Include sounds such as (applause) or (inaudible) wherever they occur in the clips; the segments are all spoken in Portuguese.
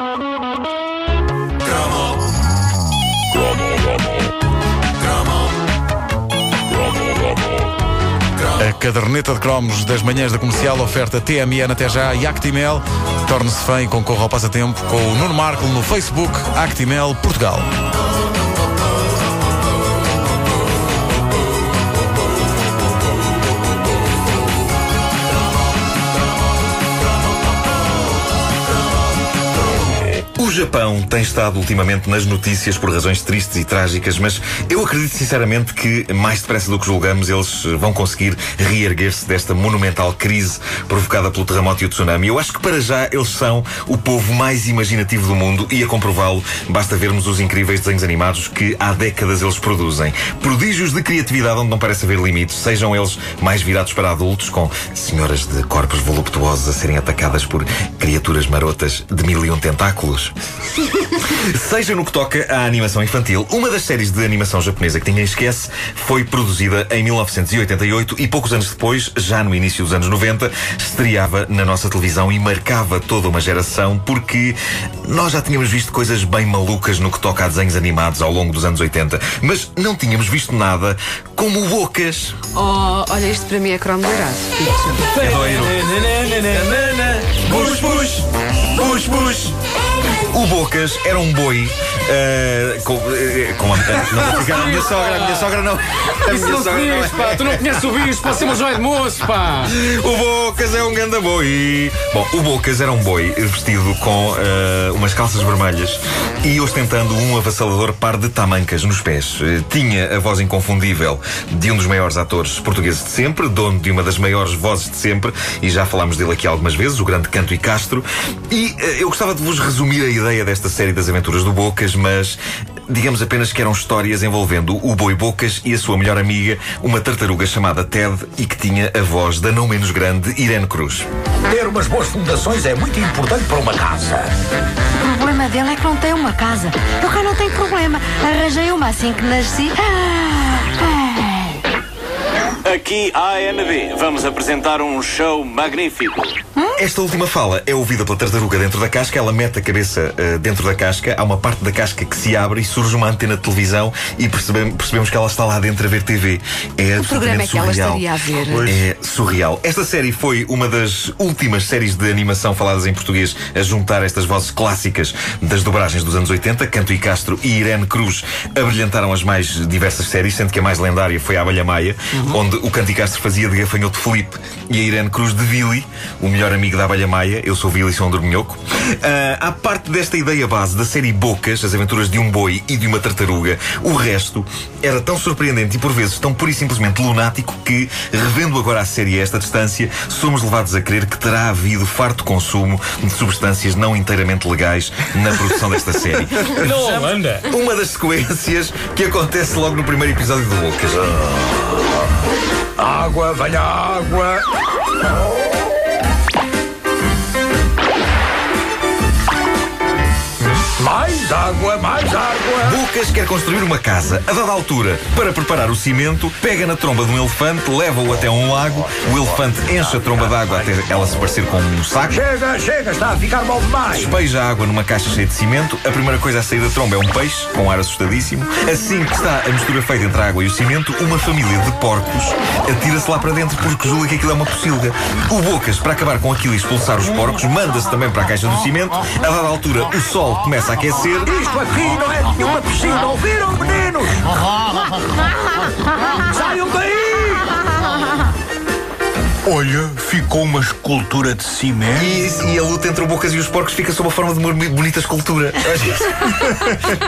A caderneta de cromos das manhãs da comercial oferta TMN até já e Actimel. Torne-se fã e concorra ao passatempo com o Nuno Marco no Facebook Actimel Portugal. Japão tem estado ultimamente nas notícias por razões tristes e trágicas, mas eu acredito sinceramente que, mais depressa do que julgamos, eles vão conseguir reerguer-se desta monumental crise provocada pelo terremoto e o tsunami. Eu acho que para já eles são o povo mais imaginativo do mundo e a comprová-lo basta vermos os incríveis desenhos animados que há décadas eles produzem. Prodígios de criatividade onde não parece haver limites, sejam eles mais virados para adultos, com senhoras de corpos voluptuosos a serem atacadas por criaturas marotas de mil e um tentáculos. (laughs) Seja no que toca à animação infantil, uma das séries de animação japonesa que ninguém esquece foi produzida em 1988 e poucos anos depois, já no início dos anos 90, estreava na nossa televisão e marcava toda uma geração porque nós já tínhamos visto coisas bem malucas no que toca a desenhos animados ao longo dos anos 80, mas não tínhamos visto nada como Bocas. Oh, olha, isto para mim é cromo dourado. É doiro. Push, push, push, push. O Bocas era um boi uh, com, uh, com a, não vou ficar a minha sogra, a minha sogra não. A Isso minha não se sogra não diz, pá. Tu não conheces o bicho, pode ser uma joia de moço, pá. O Bocas é um ganda boi. Bom, o Bocas era um boi vestido com uh, umas calças vermelhas e ostentando um avassalador par de tamancas nos pés. Tinha a voz inconfundível de um dos maiores atores portugueses de sempre, dono de uma das maiores vozes de sempre, e já falámos dele aqui algumas vezes, o grande Canto e Castro. E eu gostava de vos resumir a ideia desta série das aventuras do Bocas, mas digamos apenas que eram histórias envolvendo o boi Bocas e a sua melhor amiga, uma tartaruga chamada Ted e que tinha a voz da não menos grande Irene Cruz. Ter umas boas fundações é muito importante para uma casa. O problema dele é que não tem uma casa. Eu cá não tenho problema. Arranjei uma assim que nasci. Ah, Aqui ANB, vamos apresentar um show magnífico. Esta última fala é ouvida pela tartaruga dentro da casca, ela mete a cabeça eh, dentro da casca, há uma parte da casca que se abre e surge uma antena de televisão e percebemos, percebemos que ela está lá dentro a ver TV. É O programa é que ela surreal. estaria a ver. É surreal. Esta série foi uma das últimas séries de animação faladas em português a juntar estas vozes clássicas das dobragens dos anos 80. Canto e Castro e Irene Cruz abrilhantaram as mais diversas séries, sendo que a mais lendária foi a Abelha Maia, onde o Canto e Castro fazia de gafanhoto Felipe e a Irene Cruz de Billy, o melhor amigo da Abelha Maia. Eu sou um dorminhoco. Ah, à parte desta ideia base da série Bocas, as aventuras de um boi e de uma tartaruga, o resto era tão surpreendente e por vezes tão pura e simplesmente lunático que, revendo agora a série a esta distância, somos levados a crer que terá havido farto consumo de substâncias não inteiramente legais na produção desta série. (laughs) Não, anda. Uma das sequências que acontece logo no primeiro episódio de Bocas. Água, venha água. Mais água, mais água. Bocas quer construir uma casa. A dada altura, para preparar o cimento, pega na tromba de um elefante, leva-o até um lago, o elefante enche a tromba d'água até ela se parecer com um saco. Chega, chega, está a ficar mal demais. Despeja a água numa caixa cheia de cimento. A primeira coisa a sair da tromba é um peixe, com ar assustadíssimo. Assim que está a mistura feita entre a água e o cimento, uma família de porcos atira-se lá para dentro porque julga que aquilo é uma pocilga. O Bocas, para acabar com aquilo e expulsar os porcos, manda-se também para a caixa do cimento. A dada altura, o sol começa a aquecer. Isto aqui não é nenhuma piscina, ouviram, meninos? (laughs) Saiam daí! Olha, ficou uma escultura de cimento. E, e a luta entre o Bocas e os porcos fica sob a forma de uma bonita escultura. (laughs) Eu acho, isto,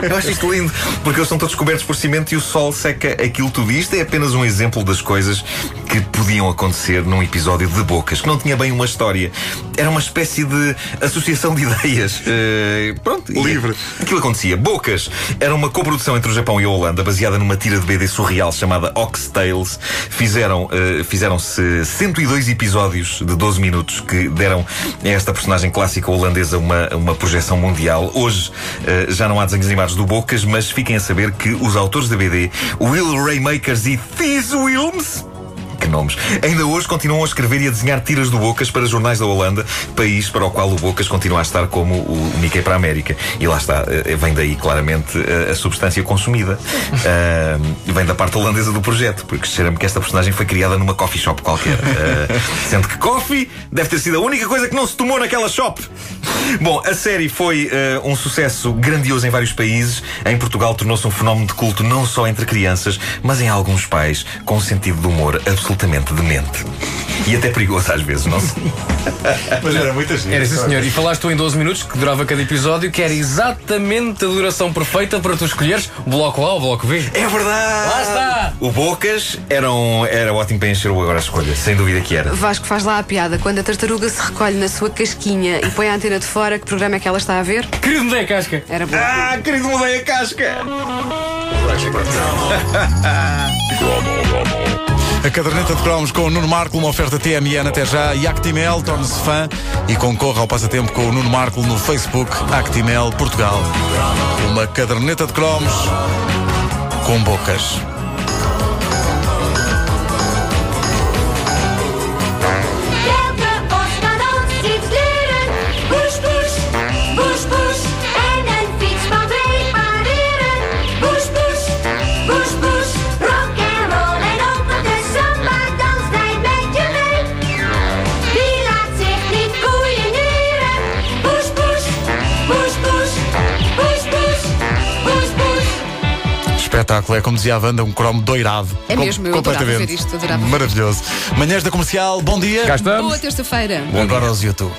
eu acho isto lindo, porque eles são todos cobertos por cimento e o sol seca aquilo tudo. E isto é apenas um exemplo das coisas que podiam acontecer num episódio de Bocas, que não tinha bem uma história. Era uma espécie de associação de (laughs) ideias. Eh, pronto. Livre. Aquilo acontecia. Bocas era uma coprodução entre o Japão e a Holanda, baseada numa tira de BD surreal chamada Oxtails. Fizeram, eh, fizeram-se 102 episódios de 12 minutos que deram a esta personagem clássica holandesa uma, uma projeção mundial. Hoje eh, já não há desenhos animados do Bocas, mas fiquem a saber que os autores da BD, Will Raymakers e Thies Wilms, nomes. Ainda hoje continuam a escrever e a desenhar tiras do Bocas para jornais da Holanda, país para o qual o Bocas continua a estar como o Mickey para a América. E lá está, eh, vem daí claramente eh, a, substância consumida. Ah, (laughs) vem da parte holandesa do projeto, porque cheira-me que esta personagem foi criada numa coffee shop qualquer. Ah, sendo que coffee deve ter sido a única coisa que não se tomou naquela shop. Bom, a série foi eh, um sucesso grandioso em vários países. Em Portugal tornou-se um fenómeno de culto não só entre crianças, mas em alguns pais com um sentido de humor absolutamente demente. E até perigoso às vezes, não sei. (laughs) mas era muita gente. Era sim, senhor. E falaste tu em 12 minutos, que durava cada episódio, que era exatamente a duração perfeita para tu escolheres o bloco A ou o bloco B. É verdade! Lá está! O Bocas era, um, era ótimo para encher o agora a escolha, sem dúvida que era. Vasco faz lá a piada. Quando a tartaruga se recolhe na sua casquinha e põe a antena de fora, que programa é que ela está a ver? Querido, mudei a casca. Era bom. Ah, querido, mudei a casca! (laughs) A caderneta de cromos com o Nuno Marco, uma oferta TMN até já e Actimel, torne-se fã e concorra ao passatempo com o Nuno Marco no Facebook Actimel Portugal. Uma caderneta de cromos com bocas. Espetáculo, é como dizia a Wanda, um cromo doirado. É Com- mesmo, eu adorava completamente. ver isto, adorava. Maravilhoso. Manhãs da comercial, bom dia. Cá estamos. Boa terça-feira. Agora aos YouTube.